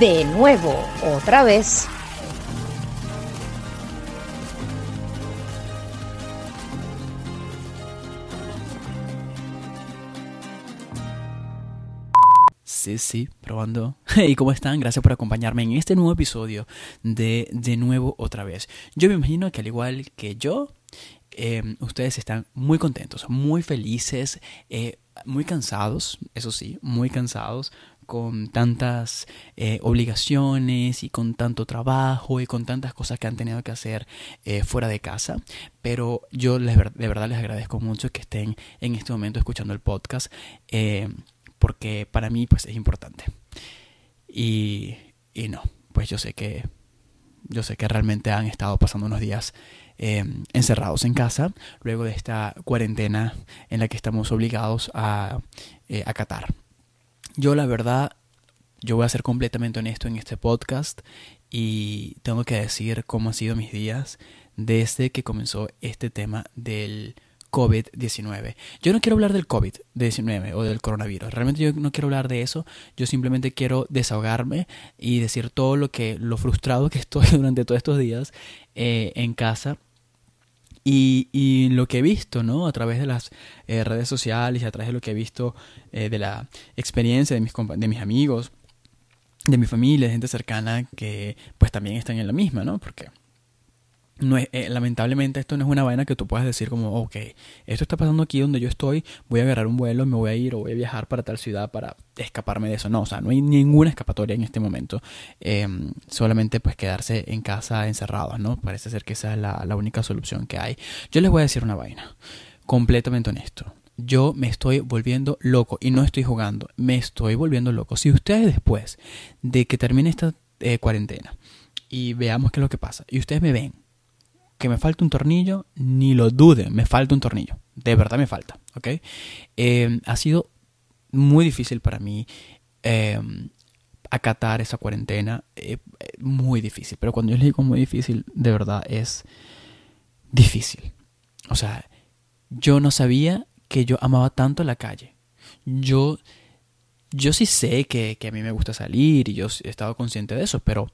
de nuevo, otra vez. Sí, sí, probando. ¿Y cómo están? Gracias por acompañarme en este nuevo episodio de De nuevo otra vez. Yo me imagino que al igual que yo, eh, ustedes están muy contentos, muy felices, eh, muy cansados, eso sí, muy cansados con tantas eh, obligaciones y con tanto trabajo y con tantas cosas que han tenido que hacer fuera de casa. Pero yo les, de verdad les agradezco mucho que estén en este momento escuchando el podcast porque para mí pues es importante. Y, y no, pues yo sé que yo sé que realmente han estado pasando unos días eh, encerrados en casa luego de esta cuarentena en la que estamos obligados a eh, acatar. Yo la verdad, yo voy a ser completamente honesto en este podcast y tengo que decir cómo han sido mis días desde que comenzó este tema del COVID-19. Yo no quiero hablar del COVID-19 o del coronavirus. Realmente yo no quiero hablar de eso. Yo simplemente quiero desahogarme y decir todo lo que, lo frustrado que estoy durante todos estos días eh, en casa. Y, lo que he visto, ¿no? A través de las eh, redes sociales y a través de lo que he visto eh, de la experiencia de mis, de mis amigos, de mi familia, de gente cercana que pues también están en la misma, ¿no? Porque no es, eh, lamentablemente esto no es una vaina que tú puedas decir como, ok, esto está pasando aquí donde yo estoy, voy a agarrar un vuelo, me voy a ir o voy a viajar para tal ciudad para escaparme de eso. No, o sea, no hay ninguna escapatoria en este momento. Em, solamente pues quedarse en casa encerrados, ¿no? Parece ser que esa es la, la única solución que hay. Yo les voy a decir una vaina, completamente honesto. Yo me estoy volviendo loco y no estoy jugando, me estoy volviendo loco. Si ustedes después de que termine esta eh, cuarentena y veamos qué es lo que pasa, y ustedes me ven que me falta un tornillo, ni lo duden, me falta un tornillo. De verdad me falta, ¿ok? Eh, ha sido muy difícil para mí eh, acatar esa cuarentena, eh, muy difícil. Pero cuando yo les digo muy difícil, de verdad es difícil. O sea, yo no sabía que yo amaba tanto la calle. Yo, yo sí sé que, que a mí me gusta salir y yo he estado consciente de eso, pero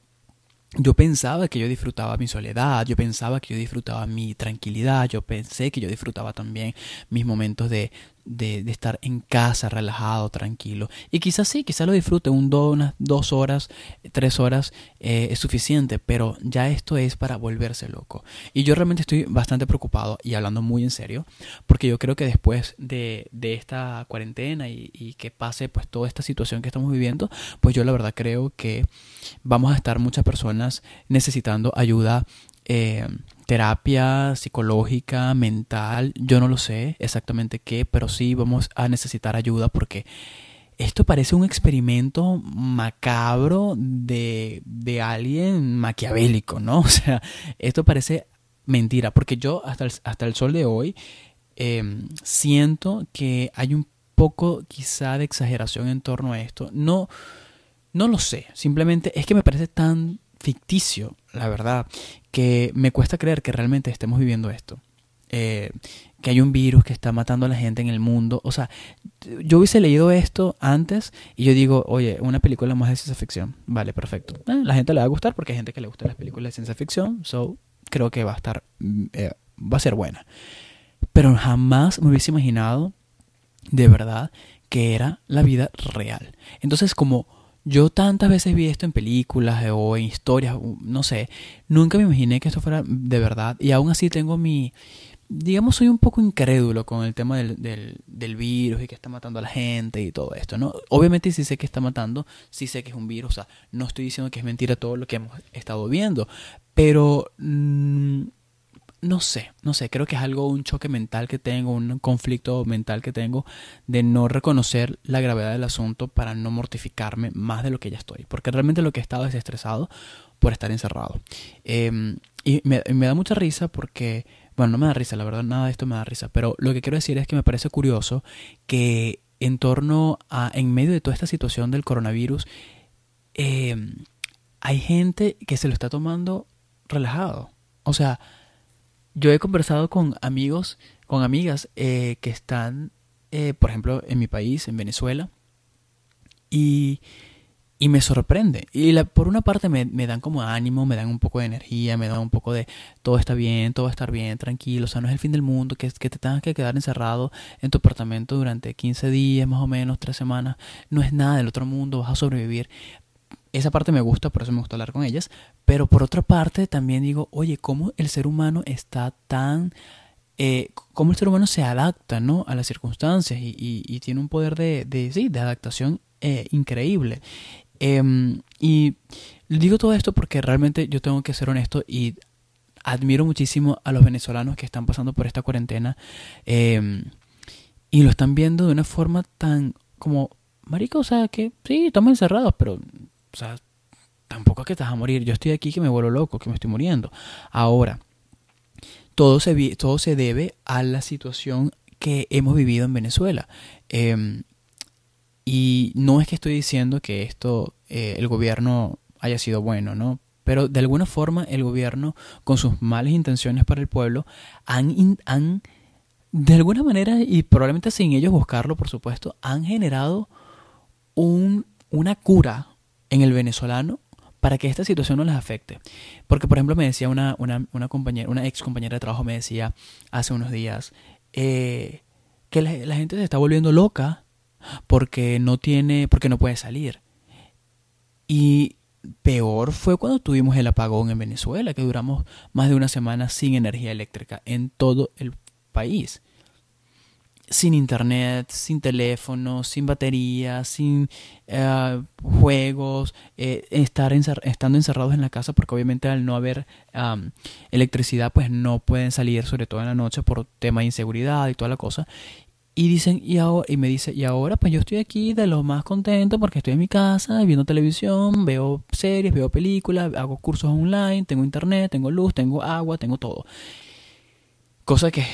yo pensaba que yo disfrutaba mi soledad, yo pensaba que yo disfrutaba mi tranquilidad, yo pensé que yo disfrutaba también mis momentos de, de, estar en casa, relajado, tranquilo. Y quizás sí, quizás lo disfrute, un do, unas dos horas, tres horas eh, es suficiente, pero ya esto es para volverse loco. Y yo realmente estoy bastante preocupado y hablando muy en serio, porque yo creo que después de, de esta cuarentena y, y, que pase pues toda esta situación que estamos viviendo, pues yo la verdad creo que vamos a estar muchas personas necesitando ayuda eh, terapia psicológica, mental, yo no lo sé exactamente qué, pero sí vamos a necesitar ayuda porque esto parece un experimento macabro de, de alguien maquiavélico, ¿no? O sea, esto parece mentira, porque yo hasta el, hasta el sol de hoy eh, siento que hay un poco quizá de exageración en torno a esto. No, no lo sé, simplemente es que me parece tan ficticio, la verdad, que me cuesta creer que realmente estemos viviendo esto. Eh, que hay un virus que está matando a la gente en el mundo. O sea, yo hubiese leído esto antes y yo digo, oye, una película más de ciencia ficción. Vale, perfecto. Eh, la gente le va a gustar porque hay gente que le gusta las películas de ciencia ficción. So, creo que va a estar, mm, eh, va a ser buena. Pero jamás me hubiese imaginado, de verdad, que era la vida real. Entonces, como yo tantas veces vi esto en películas o en historias, no sé, nunca me imaginé que esto fuera de verdad y aún así tengo mi, digamos, soy un poco incrédulo con el tema del, del, virus y que está matando a la gente y todo esto, ¿no? Obviamente sí sé que está matando, sí sé que es un virus, o sea, no estoy diciendo que es mentira todo lo que hemos estado viendo, pero... Mmm, no sé, no sé, creo que es algo, un choque mental que tengo, un conflicto mental que tengo de no reconocer la gravedad del asunto para no mortificarme más de lo que ya estoy, porque realmente lo que he estado es estresado por estar encerrado. Eh, y me, da mucha risa porque, bueno, no me da risa, la verdad, nada de esto me da risa, pero lo que quiero decir es que me parece curioso que en torno a, en medio de toda esta situación del coronavirus, eh, hay gente que se lo está tomando relajado. O sea, yo he conversado con amigos, con amigas eh, que están, eh, por ejemplo, en mi país, en Venezuela, y y me sorprende. Y por una parte me, me, dan como ánimo, me dan un poco de energía, me dan un poco de todo está bien, todo va a estar bien, tranquilo, o sea, no es el fin del mundo, que, que te tengas que quedar encerrado en tu apartamento durante 15 días, más o menos, 3 semanas, no es nada del otro mundo, vas a sobrevivir. Esa parte me gusta, por eso me gusta hablar con ellas, pero por otra parte también digo, oye, ¿cómo el ser humano está tan... Eh, cómo el ser humano se adapta ¿no? a las circunstancias y, y, tiene un poder de, de, sí, de adaptación eh, increíble. Eh, y digo todo esto porque realmente yo tengo que ser honesto y admiro muchísimo a los venezolanos que están pasando por esta cuarentena eh, y lo están viendo de una forma tan como, marico, o sea, que sí, estamos encerrados, pero, o sea, tampoco es que estás a morir. Yo estoy aquí que me vuelvo loco, que me estoy muriendo. Ahora, todo se, todo se debe a la situación que hemos vivido en Venezuela. Eh, y no es que estoy diciendo que esto, eh, el gobierno haya sido bueno, ¿no? Pero de alguna forma el gobierno, con sus malas intenciones para el pueblo, han, han de alguna manera, y probablemente sin ellos buscarlo, por supuesto, han generado un, una cura en el venezolano para que esta situación no les afecte. Porque, por ejemplo, me decía una, una, una compañera, una ex compañera de trabajo, me decía hace unos días eh, que la, la gente se está volviendo loca porque no tiene, porque no puede salir. Y peor fue cuando tuvimos el apagón en Venezuela, que duramos más de una semana sin energía eléctrica en todo el país. Sin internet, sin teléfono, sin batería, sin uh, juegos, eh, estar encer estando encerrados en la casa porque obviamente al no haber electricidad pues no pueden salir, sobre todo en la noche por tema de inseguridad y toda la cosa. Y dicen, y, ahora, y me dice, y ahora pues yo estoy aquí de lo más contento porque estoy en mi casa viendo televisión, veo series, veo películas, hago cursos online, tengo internet, tengo luz, tengo agua, tengo todo. Cosa que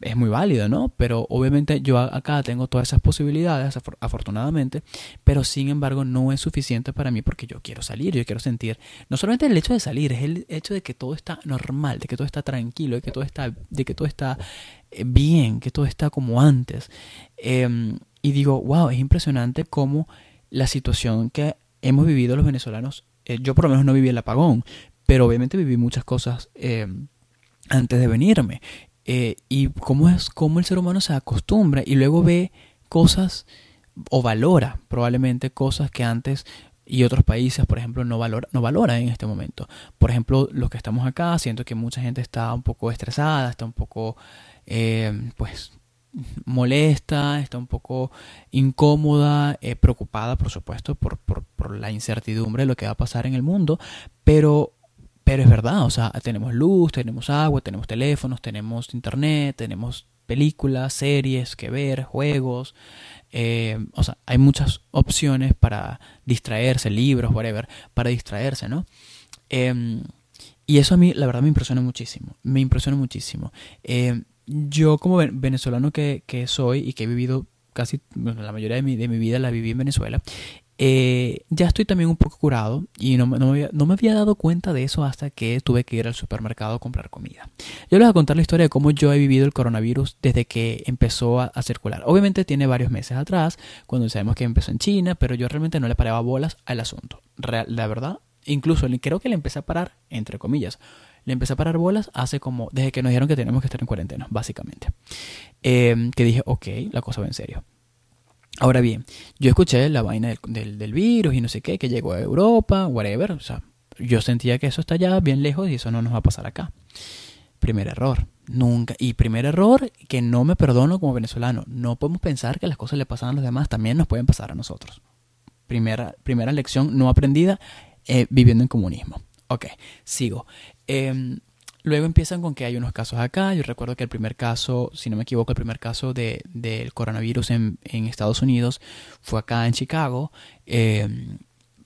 es muy válido, ¿no? Pero obviamente yo acá tengo todas esas posibilidades, afortunadamente, pero sin embargo no es suficiente para mí porque yo quiero salir, yo quiero sentir, no solamente el hecho de salir, es el hecho de que todo está normal, de que todo está tranquilo, de que todo está, de que todo está eh, bien, que todo está como antes. Em, y digo, wow, es impresionante cómo la situación que hemos vivido los venezolanos, eh, yo por lo menos no viví el apagón, pero obviamente viví muchas cosas em, antes de venirme. Eh, y cómo es cómo el ser humano se acostumbra y luego ve cosas o valora probablemente cosas que antes y otros países, por ejemplo, no valora, no valora en este momento. Por ejemplo, los que estamos acá, siento que mucha gente está un poco estresada, está un poco, eh, pues, molesta, está un poco incómoda, eh, preocupada, por supuesto, por, por, por la incertidumbre de lo que va a pasar en el mundo, pero pero es verdad, o sea, tenemos luz, tenemos agua, tenemos teléfonos, tenemos internet, tenemos películas, series que ver, juegos. Eh, o sea, hay muchas opciones para distraerse, libros, whatever, para distraerse, ¿no? Eh, y eso a mí, la verdad, me impresiona muchísimo. Me impresiona muchísimo. Eh, yo, como venezolano que, que, soy y que he vivido casi la mayoría de mi, de mi vida la viví en Venezuela, eh, ya estoy también un poco curado y no, no, me no, me había, dado cuenta de eso hasta que tuve que ir al supermercado a comprar comida. Yo les voy a contar la historia de cómo yo he vivido el coronavirus desde que empezó a, a, circular. Obviamente tiene varios meses atrás, cuando sabemos que empezó en China, pero yo realmente no le paraba bolas al asunto. Real, la verdad, incluso creo que le empecé a parar, entre comillas, le empecé a parar bolas hace como, desde que nos dijeron que teníamos que estar en cuarentena, básicamente. Eh, que dije, ok, la cosa va en serio. Ahora bien, yo escuché la vaina del, del, virus y no sé qué, que llegó a Europa, whatever. O sea, yo sentía que eso está ya bien lejos y eso no nos va a pasar acá. Primer error, nunca. Y primer error que no me perdono como venezolano. No podemos pensar que las cosas le pasan a los demás, también nos pueden pasar a nosotros. Primera, primera lección no aprendida eh, viviendo en comunismo. Ok, sigo. Eh, Luego empiezan con que hay unos casos acá. Yo recuerdo que el primer caso, si no me equivoco, el primer caso de, del coronavirus en, en, Estados Unidos fue acá en Chicago. Eh,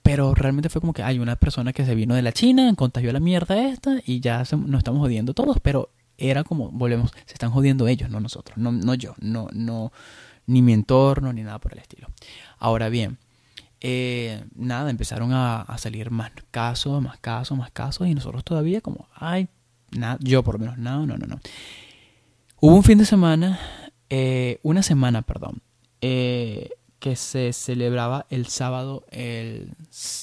pero realmente fue como que hay una persona que se vino de la China, contagió la mierda esta y ya nos estamos jodiendo todos. Pero era como, volvemos, se están jodiendo ellos, no nosotros, no, no yo, no, no, ni mi entorno, ni nada por el estilo. Ahora bien, eh, nada, empezaron a, a, salir más casos, más casos, más casos y nosotros todavía como, ay, Nada, yo por lo menos, no, no, no, no. Hubo un fin de semana, eh, una semana, perdón, eh, que se celebraba el sábado, el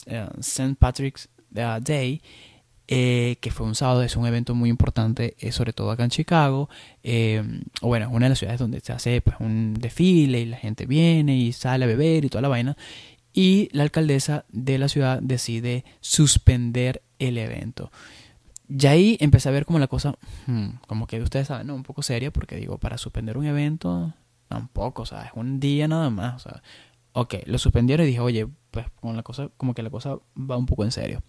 eh, St. Patrick's Day, que fue un sábado, es un evento muy importante, eh, sobre todo acá en Chicago. Eh, bueno, es una de las ciudades donde se hace pues, un desfile y la gente viene y sale a beber y toda la vaina. Y la alcaldesa de la ciudad decide suspender el evento. Y ahí empecé a ver como la cosa, hmm, como que ustedes saben, ¿no? Un poco seria, porque digo, para suspender un evento, tampoco, o sea, es un día nada más, o sea, ok, lo suspendieron y dije, oye, pues con la cosa, como que la cosa va un poco en serio.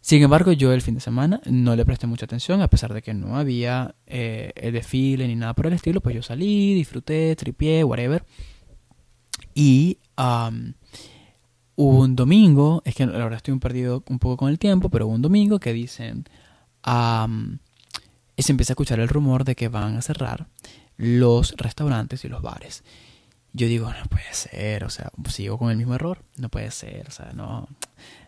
Sin embargo, yo el fin de semana no le presté mucha atención, a pesar de que no había eh, el desfile ni nada por el estilo, pues yo salí, disfruté, tripié, whatever. Y hubo un domingo, es que ahora estoy un perdido un poco con el tiempo, pero hubo un domingo que dicen, y se empieza a escuchar el rumor de que van a cerrar los restaurantes y los bares. Yo digo, no puede ser, o sea, sigo con el mismo error, no puede ser, o sea, no,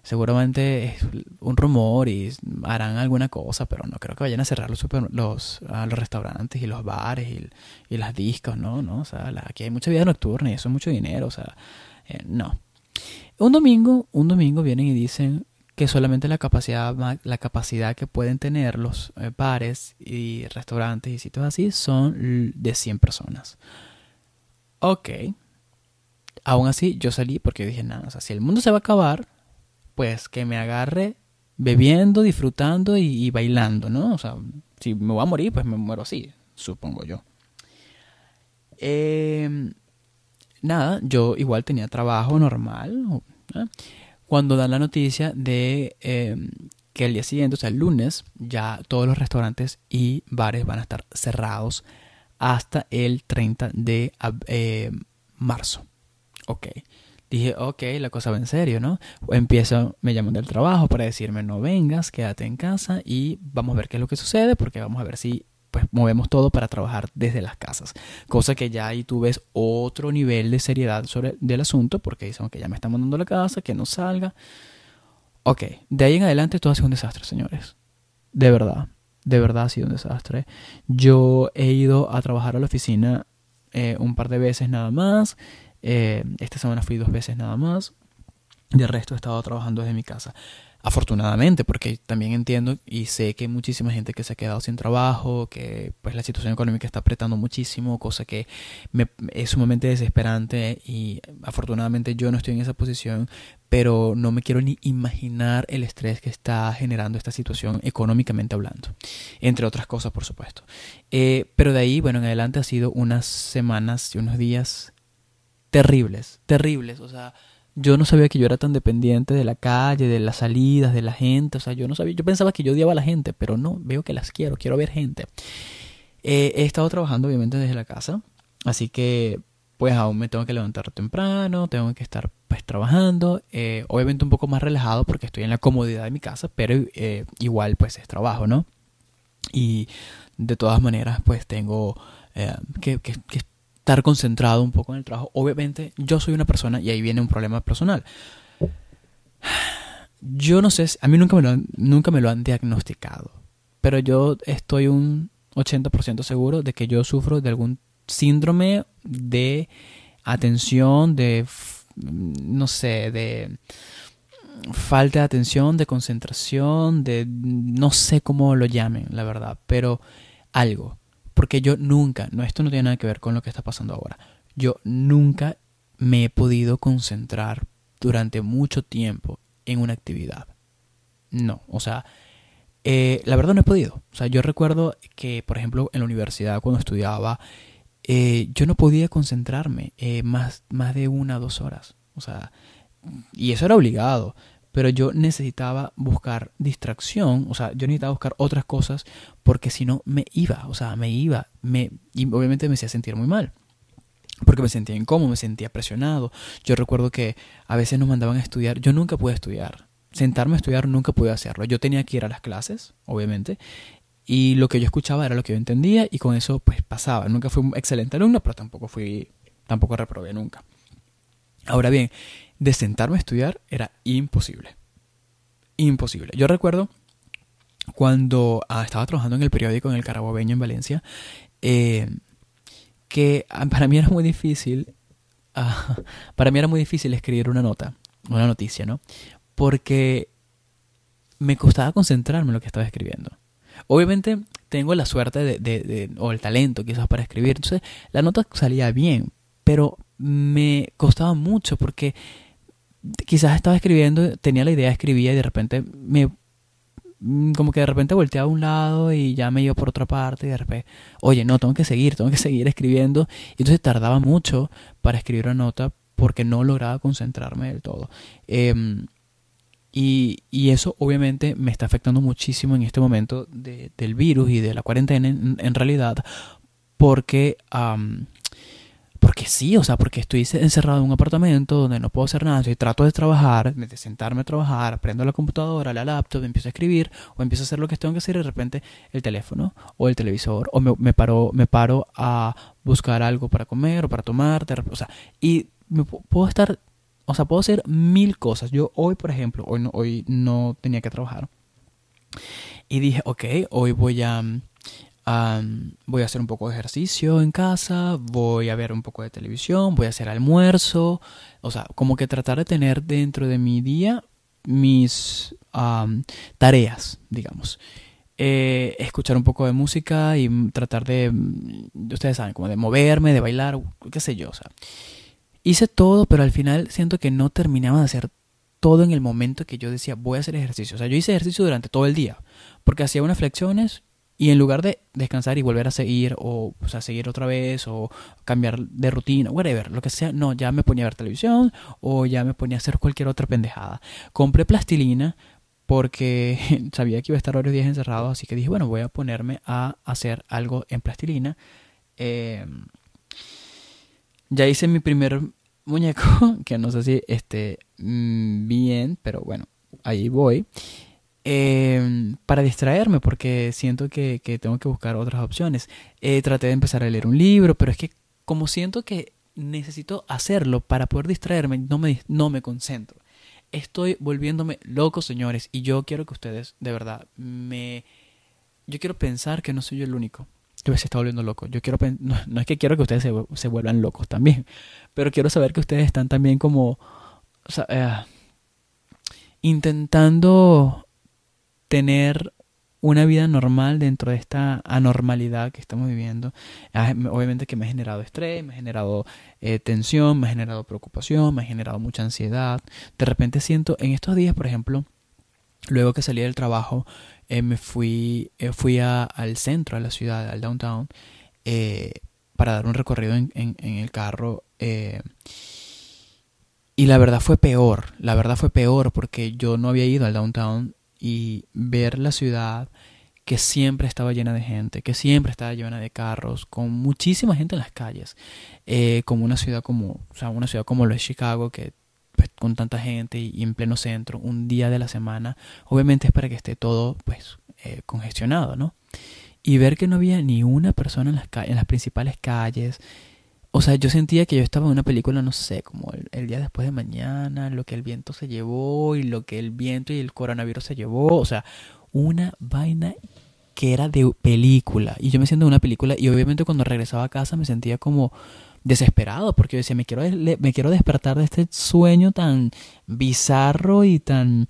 seguramente es un rumor y harán alguna cosa, pero no creo que vayan a cerrar los, los, los restaurantes y los bares y, y, las discos, ¿no? ¿no? O sea, aquí hay mucha vida nocturna y eso es mucho dinero, o sea, eh, no. Un domingo, un domingo vienen y dicen que solamente la capacidad, la capacidad que pueden tener los eh, bares y restaurantes y sitios así son de 100 personas. Ok. Aún así, yo salí porque dije, nada, o sea, si el mundo se va a acabar, pues que me agarre bebiendo, disfrutando y, bailando, ¿no? O sea, si me voy a morir, pues me muero así, supongo yo. Em, nada, yo igual tenía trabajo normal. Cuando dan la noticia de em, que el día siguiente, o sea, el lunes, ya todos los restaurantes y bares van a estar cerrados hasta el 30 de eh, marzo. Ok dije, ok, la cosa va en serio, ¿no? Empiezo, me llaman del trabajo para decirme, no vengas, quédate en casa y vamos a ver qué es lo que sucede, porque vamos a ver si pues movemos todo para trabajar desde las casas. Cosa que ya ahí tú ves otro nivel de seriedad sobre del asunto, porque dicen que ya me están mandando la casa, que no salga. Ok, de ahí en adelante todo ha sido un desastre, señores. De verdad, de verdad ha sido un desastre. Yo he ido a trabajar a la oficina eh, un par de veces nada más. Eh, esta semana fui dos veces nada más. De resto he estado trabajando desde mi casa. Afortunadamente, porque también entiendo y sé que hay muchísima gente que se ha quedado sin trabajo, que pues la situación económica está apretando muchísimo, cosa que me, es sumamente desesperante y afortunadamente yo no estoy en esa posición, pero no me quiero ni imaginar el estrés que está generando esta situación económicamente hablando, entre otras cosas por supuesto. Eh, pero de ahí, bueno, en adelante ha sido unas semanas y unos días terribles, terribles. O sea, yo no sabía que yo era tan dependiente de la calle, de las salidas, de la gente. O sea, yo no sabía, yo pensaba que yo odiaba a la gente, pero no, veo que las quiero, quiero ver gente. Eh, he estado trabajando obviamente desde la casa, así que pues aún me tengo que levantar temprano, tengo que estar pues trabajando, eh, obviamente un poco más relajado porque estoy en la comodidad de mi casa, pero eh, igual pues es trabajo, ¿no? Y de todas maneras pues tengo que, que, que estar concentrado un poco en el trabajo. Obviamente, yo soy una persona y ahí viene un problema personal. Yo no sé, a mí nunca me lo han, nunca me lo han diagnosticado, pero yo estoy un 80% seguro de que yo sufro de algún síndrome de atención, de, no sé, de falta de atención, de concentración, de no sé cómo lo llamen, la verdad, pero algo. Porque yo nunca, no, esto no tiene nada que ver con lo que está pasando ahora. Yo nunca me he podido concentrar durante mucho tiempo en una actividad. No, o sea, eh, la verdad no he podido. O sea, yo recuerdo que, por ejemplo, en la universidad cuando estudiaba, eh, yo no podía concentrarme eh, más, más de una o dos horas. O sea, y eso era obligado pero yo necesitaba buscar distracción, o sea, yo necesitaba buscar otras cosas porque si no me iba, o sea, me iba, me, y obviamente me hacía sentir muy mal. Porque me sentía incómodo, me sentía presionado. Yo recuerdo que a veces nos mandaban a estudiar. Yo nunca pude estudiar. Sentarme a estudiar nunca pude hacerlo. Yo tenía que ir a las clases, obviamente. Y lo que yo escuchaba era lo que yo entendía y con eso pues pasaba. Nunca fui un excelente alumno, pero tampoco fui, tampoco reprobé nunca. Ahora bien, de sentarme a estudiar era imposible. Imposible. Yo recuerdo cuando ah, estaba trabajando en el periódico en el Carabobeño en Valencia, eh, que ah, para mí era muy difícil ah, para mí era muy difícil escribir una nota, una noticia, ¿no? Porque me costaba concentrarme en lo que estaba escribiendo. Obviamente tengo la suerte de, de, o el talento quizás para escribir, entonces la nota salía bien, pero me costaba mucho porque quizás estaba escribiendo, tenía la idea, escribía y de repente me mm, como que de repente volteaba a un lado y ya me iba por otra parte y de repente, oye, no, tengo que seguir, tengo que seguir escribiendo. Y entonces tardaba mucho para escribir una nota porque no lograba concentrarme del todo. Em, y, y, eso obviamente me está afectando muchísimo en este momento de, del virus y de la cuarentena en, realidad porque porque sí, o sea, porque estoy encerrado en un apartamento donde no puedo hacer nada, entonces trato de trabajar, de sentarme a trabajar, prendo la computadora, la laptop, empiezo a escribir o empiezo a hacer lo que tengo que hacer y de repente el teléfono o el televisor o me, paro, me paro a buscar algo para comer o para tomar, o sea, y me puedo estar, o sea, puedo hacer mil cosas. Yo hoy, por ejemplo, hoy no, hoy no tenía que trabajar y dije, ok, hoy voy a voy a hacer un poco de ejercicio en casa, voy a ver un poco de televisión, voy a hacer almuerzo, o sea, como que tratar de tener dentro de mi día mis tareas, digamos. Eh, escuchar un poco de música y tratar de, mm, ustedes saben, como de moverme, de bailar, qué sé yo, o sea. Hice todo, pero al final siento que no terminaba de hacer todo en el momento que yo decía voy a hacer ejercicio. O sea, yo hice ejercicio durante todo el día, porque hacía unas flexiones, y en lugar de descansar y volver a seguir, o, o sea, seguir otra vez, o cambiar de rutina, whatever, lo que sea, no, ya me ponía a ver televisión, o ya me ponía a hacer cualquier otra pendejada. Compré plastilina porque sabía que iba a estar varios días encerrado, así que dije, bueno, voy a ponerme a hacer algo en plastilina. Em, ya hice mi primer muñeco, que no sé si esté mm, bien, pero bueno, ahí voy eh, para distraerme, porque siento que, que, tengo que buscar otras opciones. Eh, traté de empezar a leer un libro, pero es que como siento que necesito hacerlo para poder distraerme, no me, no me concentro. Estoy volviéndome loco, señores, y yo quiero que ustedes, de verdad, me... Yo quiero pensar que no soy yo el único. Yo se está volviendo loco. Yo quiero no, no, es que quiero que ustedes se, se, vuelvan locos también, pero quiero saber que ustedes están también como o sea, eh, intentando tener una vida normal dentro de esta anormalidad que estamos viviendo. Ah, obviamente que me ha generado estrés, me ha generado eh, tensión, me ha generado preocupación, me ha generado mucha ansiedad. De repente siento, en estos días, por ejemplo, luego que salí del trabajo, eh, me fui, eh, fui al centro, a la ciudad, al downtown, para dar un recorrido en, en el carro. y la verdad fue peor, la verdad fue peor porque yo no había ido al downtown y ver la ciudad que siempre estaba llena de gente, que siempre estaba llena de carros, con muchísima gente en las calles, eh, como una ciudad como, o sea, una ciudad como lo es Chicago, que pues, con tanta gente y, en pleno centro, un día de la semana, obviamente es para que esté todo, pues, eh, congestionado, ¿no? Y ver que no había ni una persona en las, en las principales calles, o sea, yo sentía que yo estaba en una película, no sé, como el, día después de mañana, lo que el viento se llevó y lo que el viento y el coronavirus se llevó. O sea, una vaina que era de película. Y yo me siento en una película y obviamente cuando regresaba a casa me sentía como desesperado porque yo decía, me quiero, me quiero despertar de este sueño tan bizarro y tan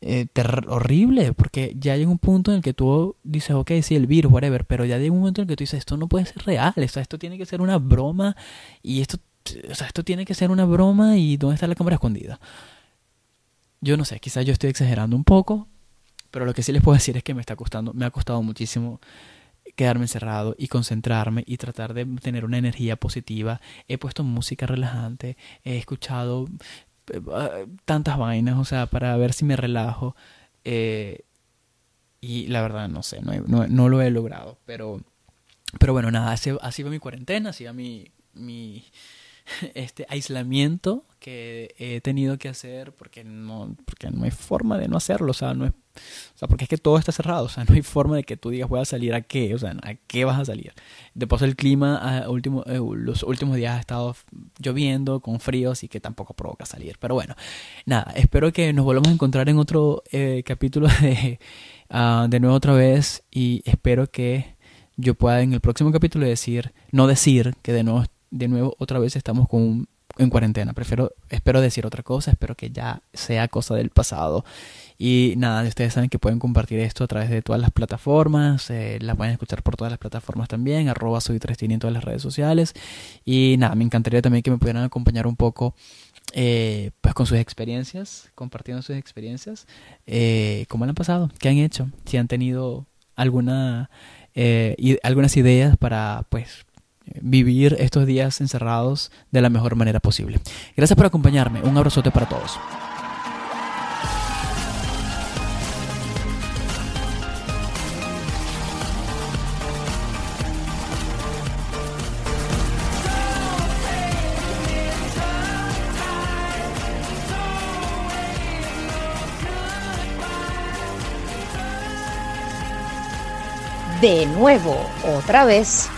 eh, horrible, porque ya llega un punto en el que tú dices, ok, sí, el virus, whatever, pero ya llega un momento en el que tú dices, esto no puede ser real, o sea, esto tiene que ser una broma y esto, o sea, esto tiene que ser una broma y ¿dónde está la cámara escondida? Yo no sé, quizás yo estoy exagerando un poco, pero lo que sí les puedo decir es que me está costando, me ha costado muchísimo quedarme encerrado y concentrarme y tratar de tener una energía positiva. He puesto música relajante, he escuchado eh, tantas vainas, o sea, para ver si me relajo. Eh, y la verdad, no sé, no, no, lo he logrado. Pero, pero bueno, nada, así, así va mi cuarentena, así va mi, mi este aislamiento que he tenido que hacer porque no, porque no hay forma de no hacerlo, o sea, no es o sea, porque es que todo está cerrado, o sea, no hay forma de que tú digas voy a salir a qué, o sea, a qué vas a salir. De paso el clima a último, eh, los últimos días ha estado lloviendo, con frío, así que tampoco provoca salir. Pero bueno, nada, espero que nos volvamos a encontrar en otro eh, capítulo de, uh, de nuevo otra vez y espero que yo pueda en el próximo capítulo decir, no decir que de nuevo, de nuevo otra vez estamos con en cuarentena. Prefiero, espero decir otra cosa, espero que ya sea cosa del pasado. Y nada, ustedes saben que pueden compartir esto a través de todas las plataformas, eh, la pueden escuchar por todas las plataformas también, arroba soy 3 en todas las redes sociales. Y nada, me encantaría también que me pudieran acompañar un poco eh, pues con sus experiencias, compartiendo sus experiencias, eh, cómo han pasado, qué han hecho, si han tenido alguna, eh, algunas ideas para pues vivir estos días encerrados de la mejor manera posible. Gracias por acompañarme, un abrazote para todos. De nuevo, otra vez.